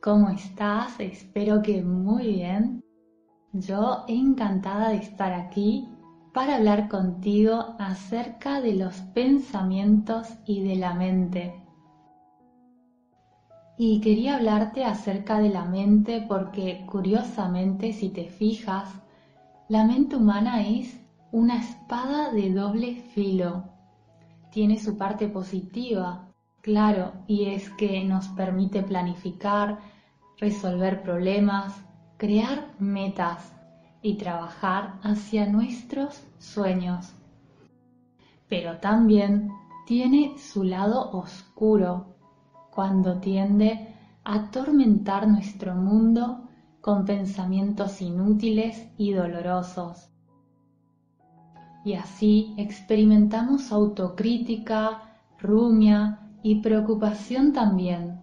¿Cómo estás? Espero que muy bien. Yo encantada de estar aquí para hablar contigo acerca de los pensamientos y de la mente. Y quería hablarte acerca de la mente porque curiosamente si te fijas, la mente humana es una espada de doble filo. Tiene su parte positiva, Claro, y es que nos permite planificar, resolver problemas, crear metas y trabajar hacia nuestros sueños. Pero también tiene su lado oscuro, cuando tiende a atormentar nuestro mundo con pensamientos inútiles y dolorosos. Y así experimentamos autocrítica, rumia, y preocupación también.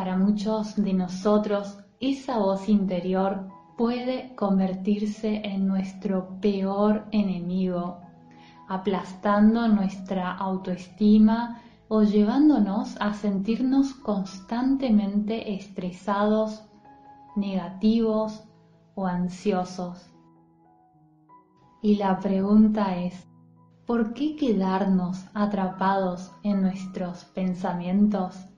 Para muchos de nosotros, esa voz interior puede convertirse en nuestro peor enemigo, aplastando nuestra autoestima o llevándonos a sentirnos constantemente estresados, negativos o ansiosos. Y la pregunta es, ¿por qué quedarnos atrapados en nuestros pensamientos?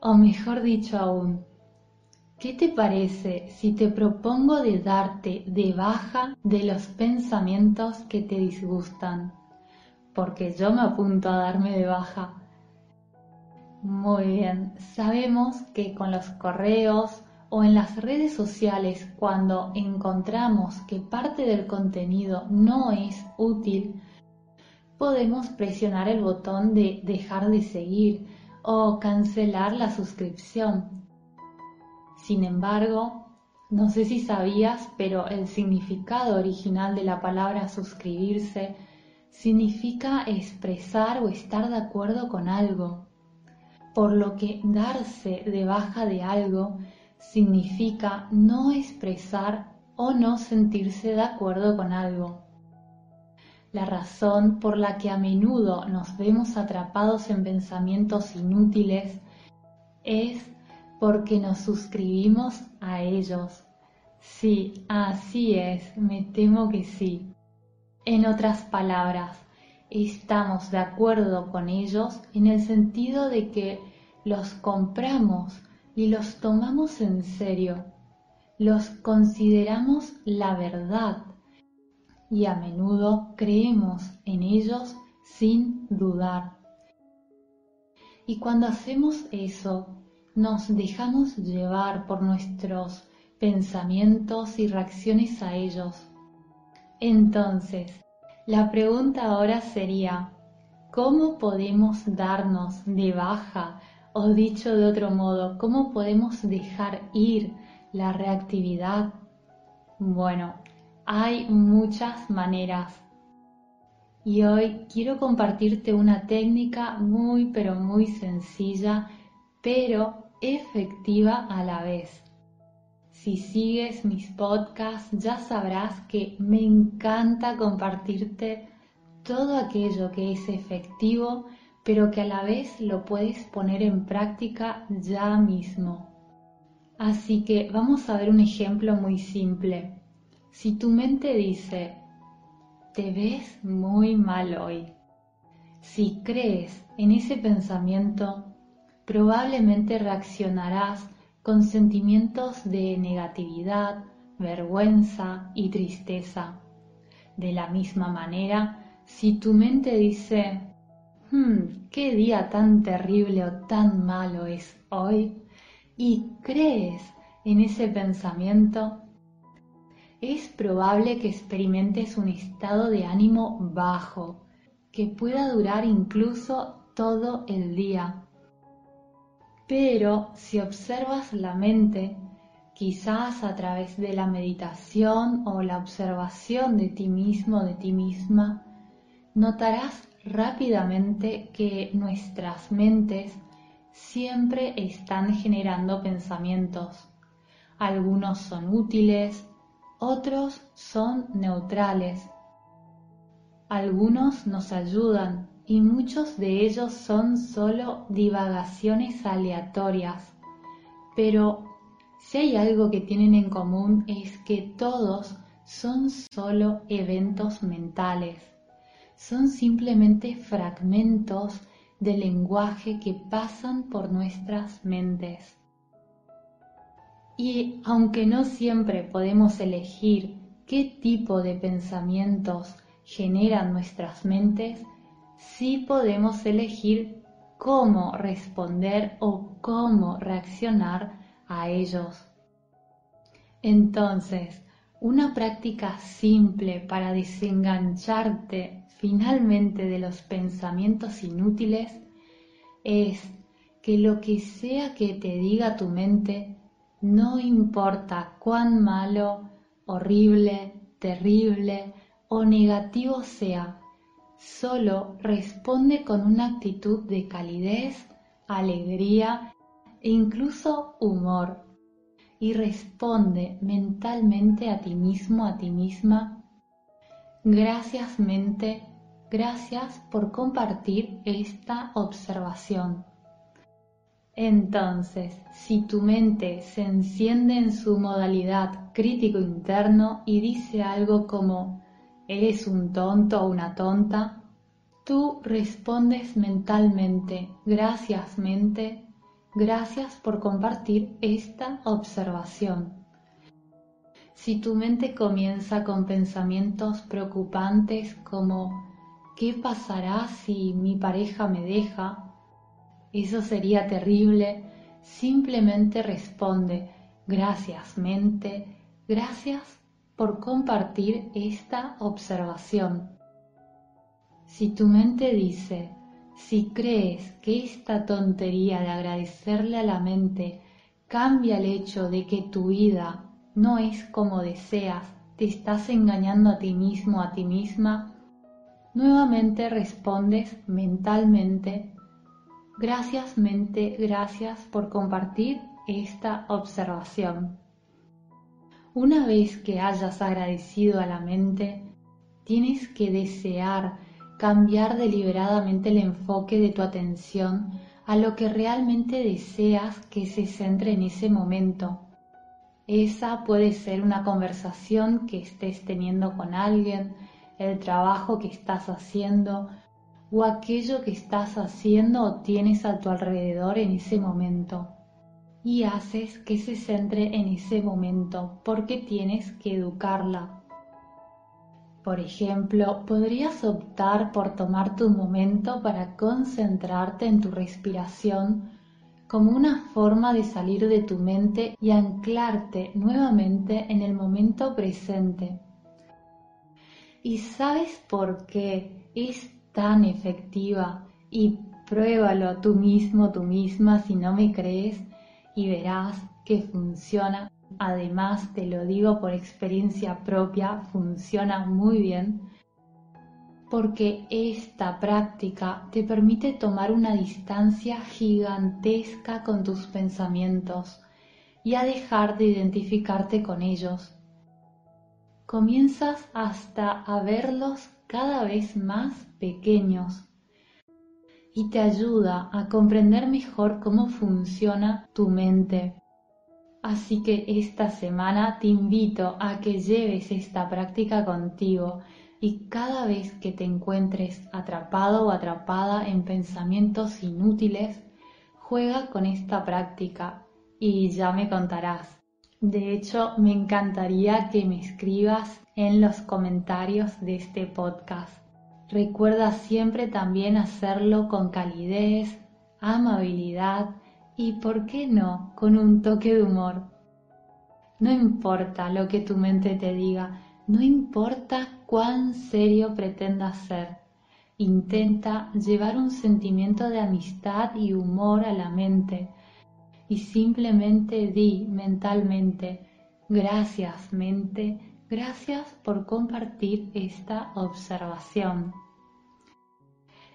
O mejor dicho aún, ¿qué te parece si te propongo de darte de baja de los pensamientos que te disgustan? Porque yo me apunto a darme de baja. Muy bien, sabemos que con los correos o en las redes sociales cuando encontramos que parte del contenido no es útil, podemos presionar el botón de dejar de seguir o cancelar la suscripción. Sin embargo, no sé si sabías, pero el significado original de la palabra suscribirse significa expresar o estar de acuerdo con algo, por lo que darse de baja de algo significa no expresar o no sentirse de acuerdo con algo. La razón por la que a menudo nos vemos atrapados en pensamientos inútiles es porque nos suscribimos a ellos. Sí, así es, me temo que sí. En otras palabras, estamos de acuerdo con ellos en el sentido de que los compramos y los tomamos en serio. Los consideramos la verdad y a menudo creemos en ellos sin dudar. Y cuando hacemos eso, nos dejamos llevar por nuestros pensamientos y reacciones a ellos. Entonces, la pregunta ahora sería, ¿cómo podemos darnos de baja? O dicho de otro modo, ¿cómo podemos dejar ir la reactividad? Bueno, hay muchas maneras. Y hoy quiero compartirte una técnica muy pero muy sencilla, pero efectiva a la vez. Si sigues mis podcasts ya sabrás que me encanta compartirte todo aquello que es efectivo, pero que a la vez lo puedes poner en práctica ya mismo. Así que vamos a ver un ejemplo muy simple. Si tu mente dice, te ves muy mal hoy, si crees en ese pensamiento, probablemente reaccionarás con sentimientos de negatividad, vergüenza y tristeza. De la misma manera, si tu mente dice, hmm, qué día tan terrible o tan malo es hoy, y crees en ese pensamiento, es probable que experimentes un estado de ánimo bajo, que pueda durar incluso todo el día. Pero si observas la mente, quizás a través de la meditación o la observación de ti mismo, de ti misma, notarás rápidamente que nuestras mentes siempre están generando pensamientos. Algunos son útiles, otros son neutrales. Algunos nos ayudan y muchos de ellos son solo divagaciones aleatorias. Pero si hay algo que tienen en común es que todos son solo eventos mentales. Son simplemente fragmentos de lenguaje que pasan por nuestras mentes. Y aunque no siempre podemos elegir qué tipo de pensamientos generan nuestras mentes, sí podemos elegir cómo responder o cómo reaccionar a ellos. Entonces, una práctica simple para desengancharte finalmente de los pensamientos inútiles es que lo que sea que te diga tu mente, no importa cuán malo, horrible, terrible o negativo sea, solo responde con una actitud de calidez, alegría e incluso humor. Y responde mentalmente a ti mismo, a ti misma. Gracias mente, gracias por compartir esta observación. Entonces, si tu mente se enciende en su modalidad crítico interno y dice algo como eres un tonto o una tonta, tú respondes mentalmente, gracias mente, gracias por compartir esta observación. Si tu mente comienza con pensamientos preocupantes como ¿qué pasará si mi pareja me deja? Eso sería terrible. Simplemente responde, gracias mente, gracias por compartir esta observación. Si tu mente dice, si crees que esta tontería de agradecerle a la mente cambia el hecho de que tu vida no es como deseas, te estás engañando a ti mismo, a ti misma, nuevamente respondes mentalmente Gracias mente, gracias por compartir esta observación. Una vez que hayas agradecido a la mente, tienes que desear cambiar deliberadamente el enfoque de tu atención a lo que realmente deseas que se centre en ese momento. Esa puede ser una conversación que estés teniendo con alguien, el trabajo que estás haciendo, o aquello que estás haciendo o tienes a tu alrededor en ese momento. Y haces que se centre en ese momento porque tienes que educarla. Por ejemplo, podrías optar por tomar tu momento para concentrarte en tu respiración como una forma de salir de tu mente y anclarte nuevamente en el momento presente. ¿Y sabes por qué es tan efectiva y pruébalo tú mismo, tú misma si no me crees y verás que funciona. Además, te lo digo por experiencia propia, funciona muy bien porque esta práctica te permite tomar una distancia gigantesca con tus pensamientos y a dejar de identificarte con ellos. Comienzas hasta a verlos cada vez más pequeños y te ayuda a comprender mejor cómo funciona tu mente. Así que esta semana te invito a que lleves esta práctica contigo y cada vez que te encuentres atrapado o atrapada en pensamientos inútiles, juega con esta práctica y ya me contarás. De hecho, me encantaría que me escribas en los comentarios de este podcast. Recuerda siempre también hacerlo con calidez, amabilidad y, ¿por qué no?, con un toque de humor. No importa lo que tu mente te diga, no importa cuán serio pretendas ser. Intenta llevar un sentimiento de amistad y humor a la mente y simplemente di mentalmente, gracias mente, gracias por compartir esta observación.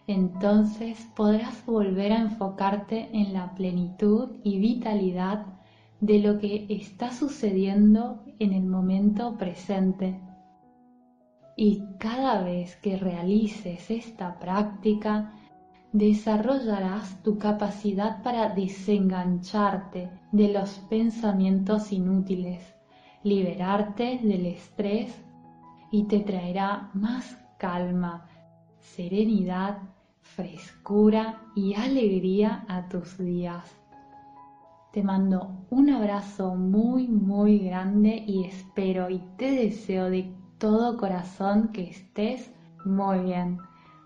Entonces podrás volver a enfocarte en la plenitud y vitalidad de lo que está sucediendo en el momento presente. Y cada vez que realices esta práctica, desarrollarás tu capacidad para desengancharte de los pensamientos inútiles, liberarte del estrés y te traerá más calma, serenidad, frescura y alegría a tus días. Te mando un abrazo muy, muy grande y espero y te deseo de todo corazón que estés muy bien.